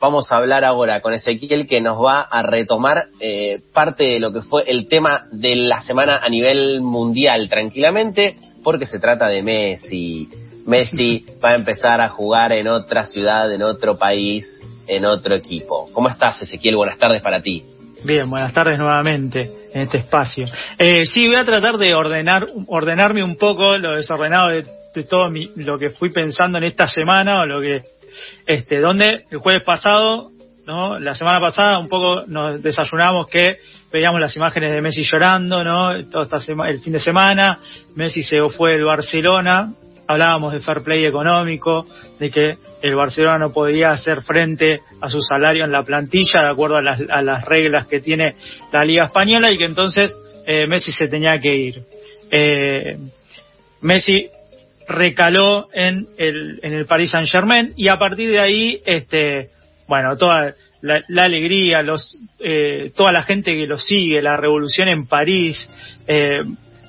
vamos a hablar ahora con Ezequiel que nos va a retomar eh, parte de lo que fue el tema de la semana a nivel mundial tranquilamente, porque se trata de Messi. Messi va a empezar a jugar en otra ciudad, en otro país, en otro equipo. ¿Cómo estás, Ezequiel? Buenas tardes para ti. Bien, buenas tardes nuevamente en este espacio. Eh, sí, voy a tratar de ordenar, ordenarme un poco lo desordenado de, todo lo que fui pensando en esta semana o lo que este, donde el jueves pasado, ¿no? La semana pasada un poco nos desayunamos que veíamos las imágenes de Messi llorando, ¿no? Toda esta el fin de semana, Messi se fue del Barcelona, hablábamos de fair play económico, de que el Barcelona no podía hacer frente a su salario en la plantilla de acuerdo a las, reglas que tiene la Liga Española y que entonces eh, Messi se tenía que ir. Eh, Messi recaló en el, en el Paris Saint Germain y a partir de ahí, este, bueno, toda la, alegría, los, eh, toda la gente que lo sigue, la revolución en París, eh,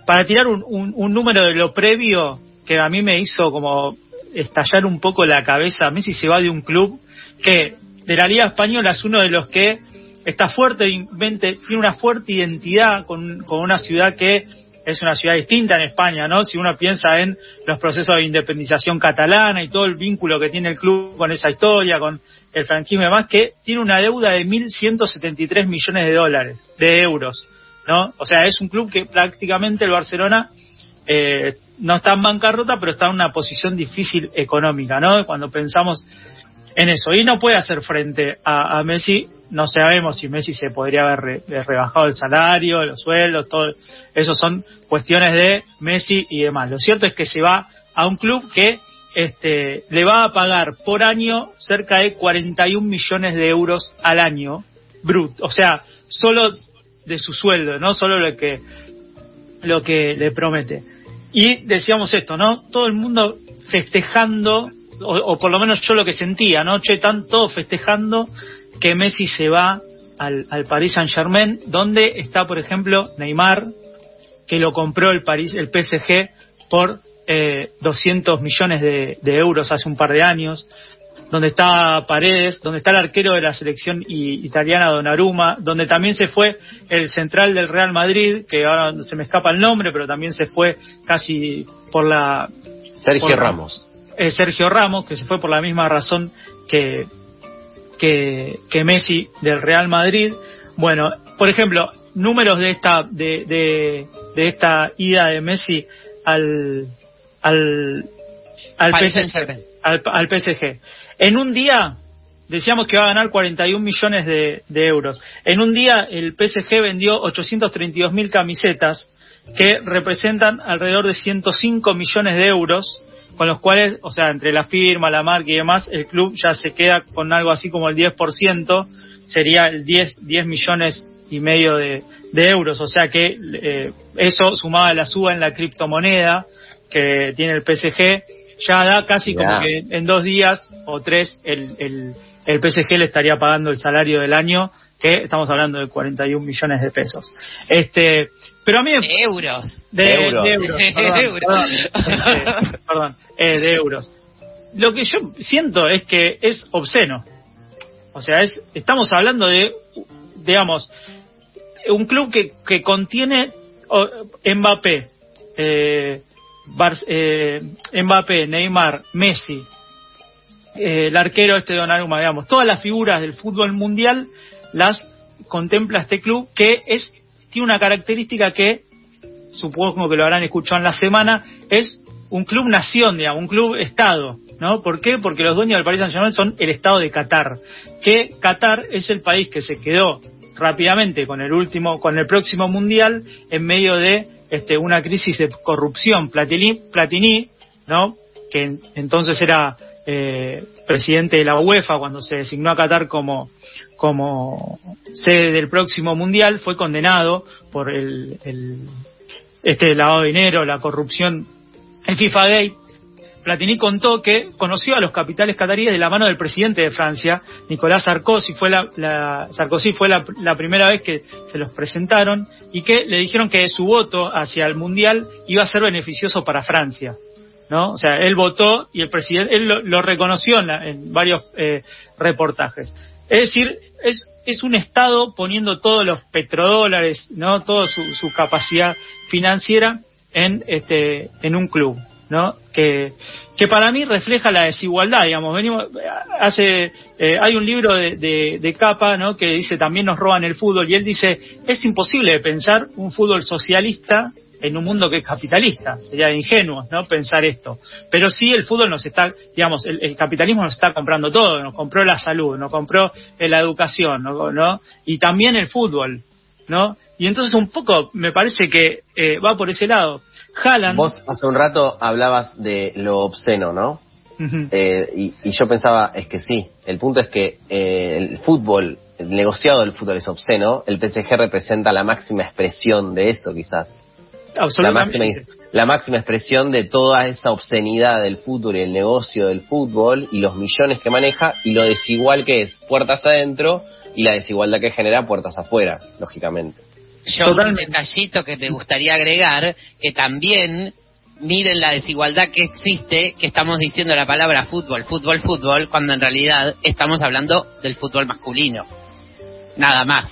para tirar un, un, número de lo previo que a mí me hizo como estallar un poco la cabeza, Messi se va de un club que de la Liga Española es uno de los que está fuerte, tiene una fuerte identidad con, con una ciudad que es una ciudad distinta en España, ¿no? Si uno piensa en los procesos de independización catalana y todo el vínculo que tiene el club con esa historia, con el franquismo y demás, que tiene una deuda de 1.173 millones de dólares, de euros, ¿no? O sea, es un club que prácticamente el Barcelona eh, no está en bancarrota, pero está en una posición difícil económica, ¿no? Cuando pensamos en eso. Y no puede hacer frente a, Messi no sabemos si Messi se podría haber rebajado el salario, los sueldos, todo eso son cuestiones de Messi y demás. Lo cierto es que se va a un club que este, le va a pagar por año cerca de 41 millones de euros al año, brut, o sea, solo de su sueldo, no solo lo que lo que le promete. Y decíamos esto, ¿no? Todo el mundo festejando, o, o por lo menos yo lo que sentía, ¿no? Che, todos festejando que Messi se va al, al Paris Saint Germain, donde está, por ejemplo, Neymar, que lo compró el, Paris, el PSG por eh, 200 millones de, euros hace un par de años, donde está Paredes, donde está el arquero de la selección italiana Donnarumma, donde también se fue el central del Real Madrid, que ahora se me escapa el nombre, pero también se fue casi por la... Sergio Ramos. Eh, Sergio Ramos, que se fue por la misma razón que, que, Messi del Real Madrid. Bueno, por ejemplo, números de esta de, de, esta ida de Messi al al al PSG, al, PSG. En un día decíamos que va a ganar 41 millones de, de euros. En un día el PSG vendió 832 mil camisetas que representan alrededor de 105 millones de euros con los cuales, o sea, entre la firma, la marca y demás, el club ya se queda con algo así como el 10%, sería el 10, 10 millones y medio de, euros, o sea que eh, eso sumado a la suba en la criptomoneda que tiene el PSG, ya da casi como que en dos días o tres el, el, el PSG le estaría pagando el salario del año que estamos hablando de 41 millones de pesos. Este, pero a mí de euros. De, euros. Perdón, eh, de euros. Lo que yo siento es que es obsceno. O sea, es estamos hablando de digamos un club que, que contiene Mbappé, eh, eh, Mbappé, Neymar, Messi, eh, el arquero este Donnarumma, digamos, todas las figuras del fútbol mundial las contempla este club que es tiene una característica que supongo que lo habrán escuchado en la semana es un club nación, digamos, un club estado, ¿no? ¿Por qué? Porque los dueños del Paris Saint-Germain son el estado de Qatar, que Qatar es el país que se quedó rápidamente con el último con el próximo mundial en medio de este una crisis de corrupción Platini, Platini ¿no? que entonces era eh, presidente de la UEFA cuando se designó a Qatar como como sede del próximo mundial, fue condenado por el, este lavado de dinero, la corrupción en FIFA Gate. Platini contó que conoció a los capitales cataríes de la mano del presidente de Francia, Nicolás Sarkozy, fue la, Sarkozy fue la, la, primera vez que se los presentaron y que le dijeron que su voto hacia el mundial iba a ser beneficioso para Francia. ¿no? O sea, él votó y el presidente, él lo, reconoció en, varios eh, reportajes. Es decir, es, es un Estado poniendo todos los petrodólares, ¿no? Toda su, su capacidad financiera en, este, en un club. ¿No? Que, que para mí refleja la desigualdad, digamos. Venimos, hace, eh, hay un libro de, de, de, Capa, ¿no? Que dice también nos roban el fútbol y él dice es imposible pensar un fútbol socialista en un mundo que es capitalista. Sería ingenuo, ¿no? Pensar esto. Pero sí el fútbol nos está, digamos, el, capitalismo nos está comprando todo. Nos compró la salud, nos compró la educación, ¿no? Y también el fútbol, ¿no? Y entonces un poco me parece que eh, va por ese lado. Vos hace un rato hablabas de lo obsceno, ¿no? Eh, y, yo pensaba, es que sí, el punto es que eh, el fútbol, el negociado del fútbol es obsceno, el PSG representa la máxima expresión de eso quizás. La máxima, la máxima expresión de toda esa obscenidad del fútbol y el negocio del fútbol y los millones que maneja y lo desigual que es puertas adentro y la desigualdad que genera puertas afuera, lógicamente. Yo un detallito que me gustaría agregar, que también miren la desigualdad que existe, que estamos diciendo la palabra fútbol, fútbol, fútbol, cuando en realidad estamos hablando del fútbol masculino. Nada más.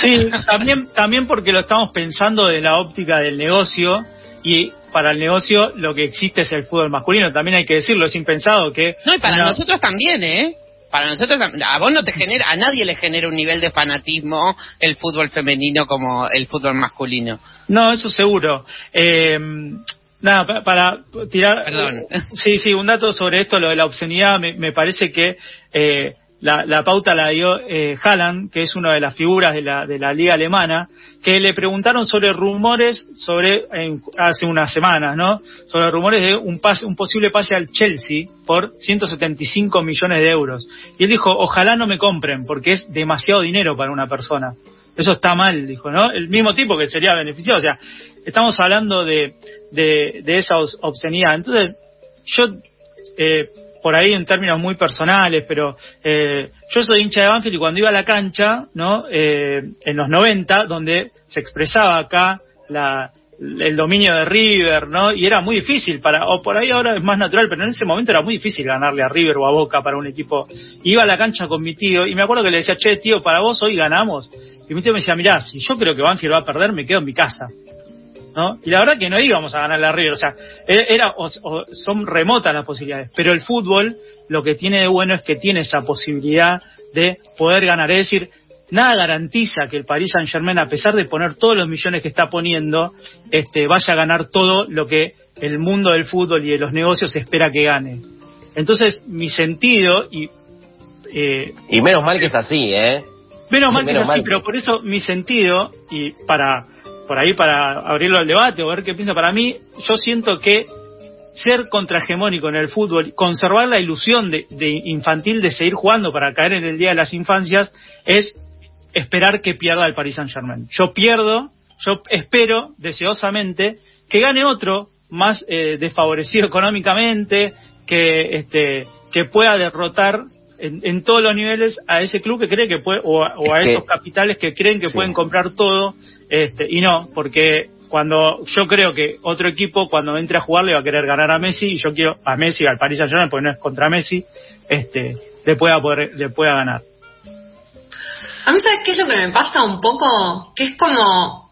Sí, también, también porque lo estamos pensando de la óptica del negocio y para el negocio lo que existe es el fútbol masculino. También hay que decirlo, es impensado que... No, y para nosotros también, ¿eh? Para nosotros, a vos no te genera, a nadie le genera un nivel de fanatismo el fútbol femenino como el fútbol masculino. No, eso seguro. Eh, nada, para, tirar. Perdón. Sí, sí, un dato sobre esto, lo de la obscenidad, me, me parece que eh, la, pauta la dio eh, Haaland, que es una de las figuras de la, de la liga alemana, que le preguntaron sobre rumores sobre hace unas semanas, ¿no? Sobre rumores de un pase, un posible pase al Chelsea por 175 millones de euros. Y él dijo, ojalá no me compren, porque es demasiado dinero para una persona. Eso está mal, dijo, ¿no? El mismo tipo que sería beneficiado. O sea, estamos hablando de, de, de esa obscenidad. Entonces, yo eh, por ahí en términos muy personales, pero eh, yo soy hincha de Banfield y cuando iba a la cancha, ¿no? Eh, en los 90, donde se expresaba acá la, el dominio de River, ¿no? Y era muy difícil para, o por ahí ahora es más natural, pero en ese momento era muy difícil ganarle a River o a Boca para un equipo. Iba a la cancha con mi tío y me acuerdo que le decía, che, tío, para vos hoy ganamos. Y mi tío me decía, mirá, si yo creo que Banfield va a perder, me quedo en mi casa. ¿No? Y la verdad que no íbamos a ganar la River, o sea, e-, era, son remotas las posibilidades, pero el fútbol lo que tiene de bueno es que tiene esa posibilidad de poder ganar, es decir, nada garantiza que el Paris Saint Germain, a pesar de poner todos los millones que está poniendo, este, vaya a ganar todo lo que el mundo del fútbol y de los negocios espera que gane. Entonces, mi sentido y... Eh, y menos mal que es así, ¿eh? Menos mal que es así, pero por eso mi sentido, y para por ahí para abrirlo al debate o ver qué piensa. Para mí, yo siento que ser contrahegemónico en el fútbol, conservar la ilusión de, infantil de seguir jugando para caer en el día de las infancias, es esperar que pierda el Paris Saint Germain. Yo pierdo, yo espero deseosamente que gane otro más eh, desfavorecido económicamente, que este que pueda derrotar en, todos los niveles a ese club que cree que puede, o a, esos capitales que creen que pueden comprar todo, este, y no, porque cuando yo creo que otro equipo cuando entre a jugar le va a querer ganar a Messi y yo quiero a Messi al Paris Saint-Germain porque no es contra Messi este le pueda poder le pueda ganar. A mí sabes qué es lo que me pasa un poco que es como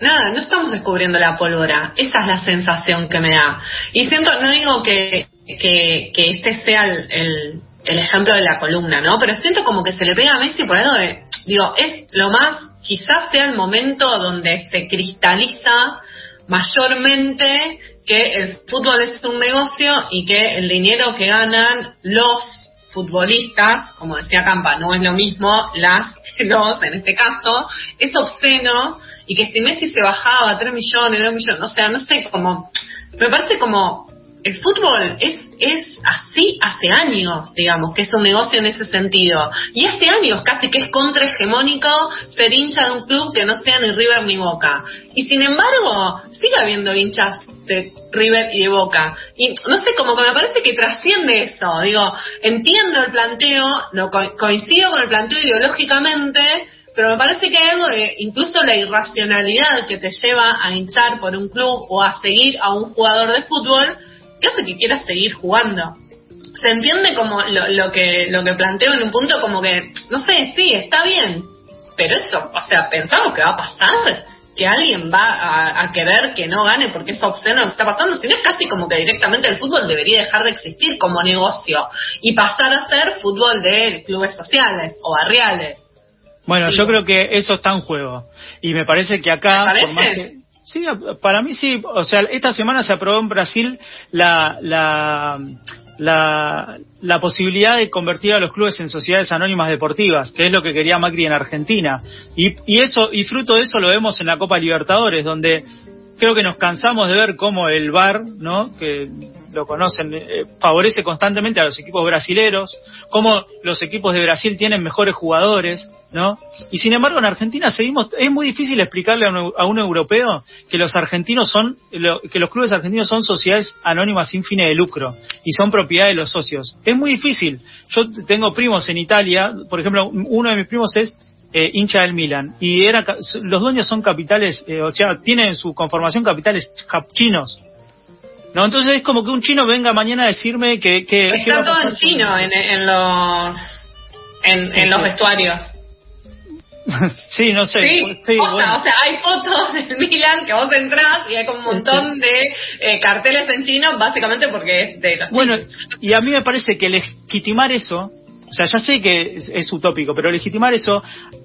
nada no estamos descubriendo la pólvora. Esa es la sensación que me da. Y siento no digo que que, que este sea el, el ejemplo de la columna, ¿no? Pero siento como que se le pega a Messi por algo de, digo, es lo más, quizás sea el momento donde se cristaliza mayormente que el fútbol es un negocio y que el dinero que ganan los futbolistas, como decía Campa, no es lo mismo las los, en este caso, es obsceno y que si Messi se bajaba a 3 millones, 2 millones, o sea, no sé, como, me parece como el fútbol es, es así hace años, digamos, que es un negocio en ese sentido. Y hace años casi que es contrahegemónico ser hincha de un club que no sea ni River ni Boca. Y sin embargo, sigue habiendo hinchas de River y de Boca. Y no sé, como que me parece que trasciende eso. Digo, entiendo el planteo, no coincido con el planteo ideológicamente, pero me parece que hay algo de incluso la irracionalidad que te lleva a hinchar por un club o a seguir a un jugador de fútbol que hace que quieras seguir jugando. Se entiende como lo, lo que lo que planteo en un punto como que, no sé, sí, está bien, pero eso, o sea, pensamos que va a pasar que alguien va a, querer que no gane porque es obsceno lo que está pasando, sino es casi como que directamente el fútbol debería dejar de existir como negocio y pasar a ser fútbol de clubes sociales o barriales. Bueno, yo creo que eso está en juego y me parece que acá... sí, para mí sí. O sea, esta semana se aprobó en Brasil la, la, la, la, posibilidad de convertir a los clubes en sociedades anónimas deportivas, que es lo que quería Macri en Argentina. Y, y eso y fruto de eso lo vemos en la Copa Libertadores, donde creo que nos cansamos de ver cómo el VAR, ¿no? que lo conocen, eh, favorece constantemente a los equipos brasileros, cómo los equipos de Brasil tienen mejores jugadores, ¿no? Y sin embargo en Argentina seguimos, es muy difícil explicarle a un, europeo que los argentinos son, que los clubes argentinos son sociedades anónimas sin fines de lucro y son propiedad de los socios. Es muy difícil. Yo tengo primos en Italia, por ejemplo, uno de mis primos es eh, hincha del Milan y era los dueños son capitales, eh, o sea, tienen su conformación capitales chinos. No, entonces es como que un chino venga mañana a decirme que... que Está todo en chino en, los en, los vestuarios. sí, no sé. Sí, o sea, hay fotos del Milan que vos entrás y hay como un montón de eh, carteles en chino, básicamente porque es de los Bueno, y a mí me parece que legitimar eso o sea, ya sé que es, utópico, pero legitimar eso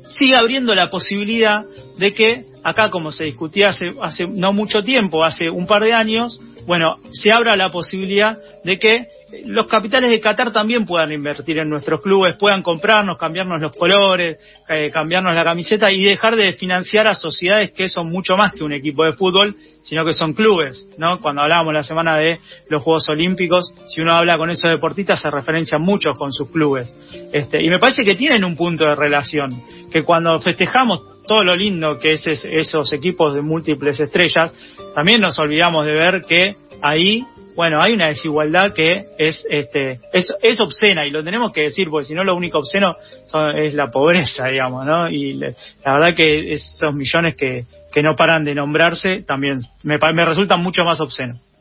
sigue abriendo la posibilidad de que acá, como se discutía hace, hace no mucho tiempo, hace un par de años, bueno, se abra la posibilidad de que los capitales de Qatar también puedan invertir en nuestros clubes, puedan comprarnos, cambiarnos los colores, eh, cambiarnos la camiseta y dejar de financiar a sociedades que son mucho más que un equipo de fútbol, sino que son clubes, ¿no? Cuando hablábamos la semana de los Juegos Olímpicos, si uno habla con esos deportistas se referencian mucho con sus clubes. Este, y me parece que tienen un punto de relación, que cuando festejamos todo lo lindo que es esos equipos de múltiples estrellas, también nos olvidamos de ver que ahí bueno, hay una desigualdad que es, este, es, es obscena y lo tenemos que decir porque si no lo único obsceno es la pobreza, digamos, ¿no? Y la verdad que esos millones que, que no paran de nombrarse también me, me resultan mucho más obscenos.